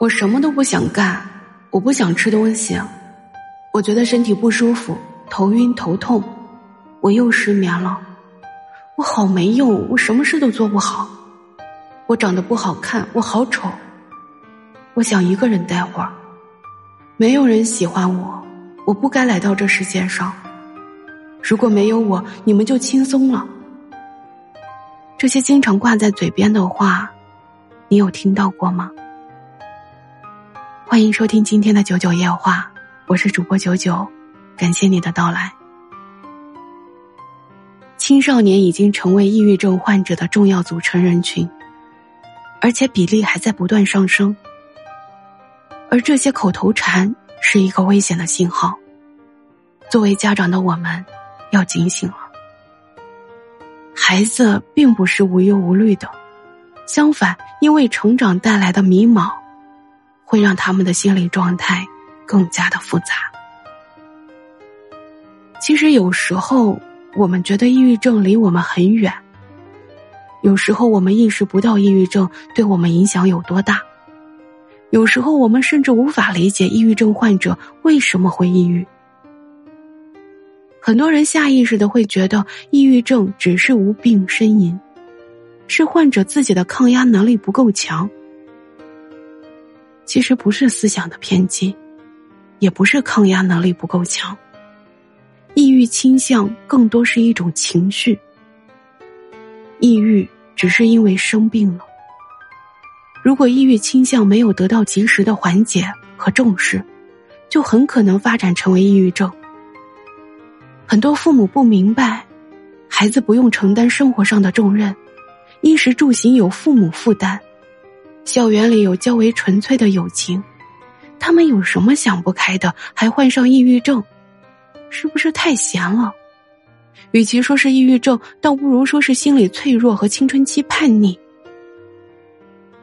我什么都不想干，我不想吃东西，我觉得身体不舒服，头晕头痛，我又失眠了，我好没用，我什么事都做不好，我长得不好看，我好丑，我想一个人待会儿，没有人喜欢我，我不该来到这世界上，如果没有我，你们就轻松了。这些经常挂在嘴边的话，你有听到过吗？欢迎收听今天的九九夜话，我是主播九九，感谢你的到来。青少年已经成为抑郁症患者的重要组成人群，而且比例还在不断上升。而这些口头禅是一个危险的信号，作为家长的我们要警醒了。孩子并不是无忧无虑的，相反，因为成长带来的迷茫。会让他们的心理状态更加的复杂。其实有时候我们觉得抑郁症离我们很远，有时候我们意识不到抑郁症对我们影响有多大，有时候我们甚至无法理解抑郁症患者为什么会抑郁。很多人下意识的会觉得抑郁症只是无病呻吟，是患者自己的抗压能力不够强。其实不是思想的偏激，也不是抗压能力不够强。抑郁倾向更多是一种情绪。抑郁只是因为生病了。如果抑郁倾向没有得到及时的缓解和重视，就很可能发展成为抑郁症。很多父母不明白，孩子不用承担生活上的重任，衣食住行有父母负担。校园里有较为纯粹的友情，他们有什么想不开的，还患上抑郁症，是不是太闲了？与其说是抑郁症，倒不如说是心理脆弱和青春期叛逆。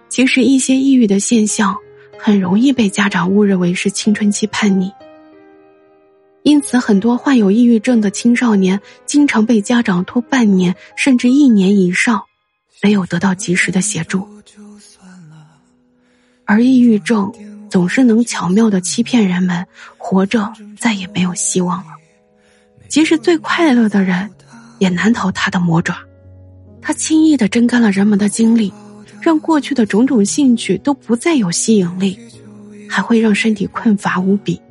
其实一些抑郁的现象很容易被家长误认为是青春期叛逆，因此很多患有抑郁症的青少年经常被家长拖半年甚至一年以上，没有得到及时的协助。而抑郁症总是能巧妙的欺骗人们，活着再也没有希望了。即使最快乐的人，也难逃他的魔爪。他轻易的榨干了人们的精力，让过去的种种兴趣都不再有吸引力，还会让身体困乏无比。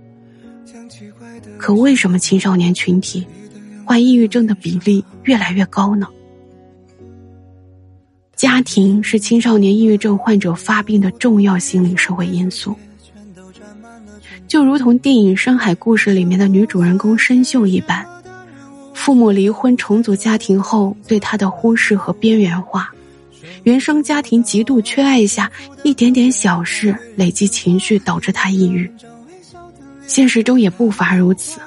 可为什么青少年群体患抑郁症的比例越来越高呢？家庭是青少年抑郁症患者发病的重要心理社会因素，就如同电影《深海故事》里面的女主人公申秀一般，父母离婚重组家庭后对她的忽视和边缘化，原生家庭极度缺爱下，一点点小事累积情绪导致她抑郁。现实中也不乏如此，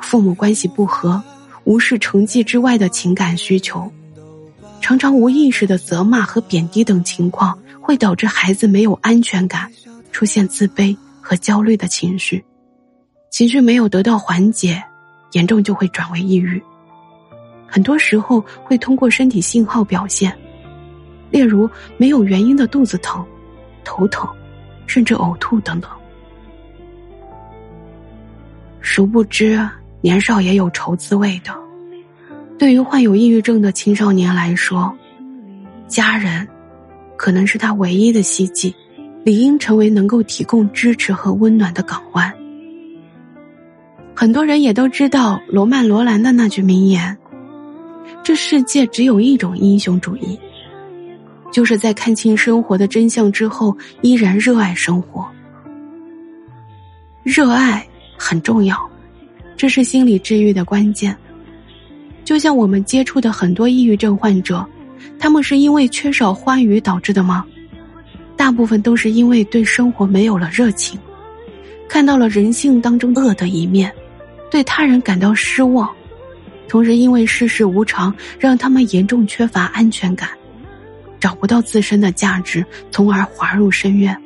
父母关系不和，无视成绩之外的情感需求。常常无意识的责骂和贬低等情况，会导致孩子没有安全感，出现自卑和焦虑的情绪，情绪没有得到缓解，严重就会转为抑郁。很多时候会通过身体信号表现，例如没有原因的肚子疼、头疼，甚至呕吐等等。殊不知，年少也有愁滋味的。对于患有抑郁症的青少年来说，家人可能是他唯一的希冀，理应成为能够提供支持和温暖的港湾。很多人也都知道罗曼·罗兰的那句名言：“这世界只有一种英雄主义，就是在看清生活的真相之后，依然热爱生活。热爱很重要，这是心理治愈的关键。”就像我们接触的很多抑郁症患者，他们是因为缺少欢愉导致的吗？大部分都是因为对生活没有了热情，看到了人性当中恶的一面，对他人感到失望，同时因为世事无常，让他们严重缺乏安全感，找不到自身的价值，从而滑入深渊。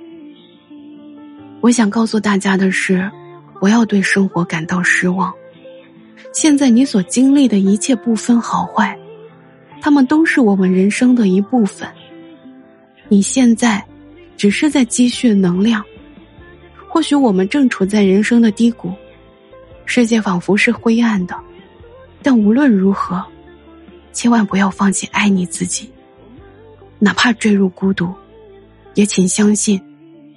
我想告诉大家的是，不要对生活感到失望。现在你所经历的一切不分好坏，他们都是我们人生的一部分。你现在只是在积蓄能量。或许我们正处在人生的低谷，世界仿佛是灰暗的，但无论如何，千万不要放弃爱你自己。哪怕坠入孤独，也请相信，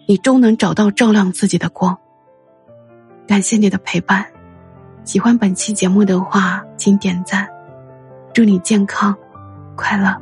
你终能找到照亮自己的光。感谢你的陪伴，喜欢本期节目的话，请点赞。祝你健康，快乐。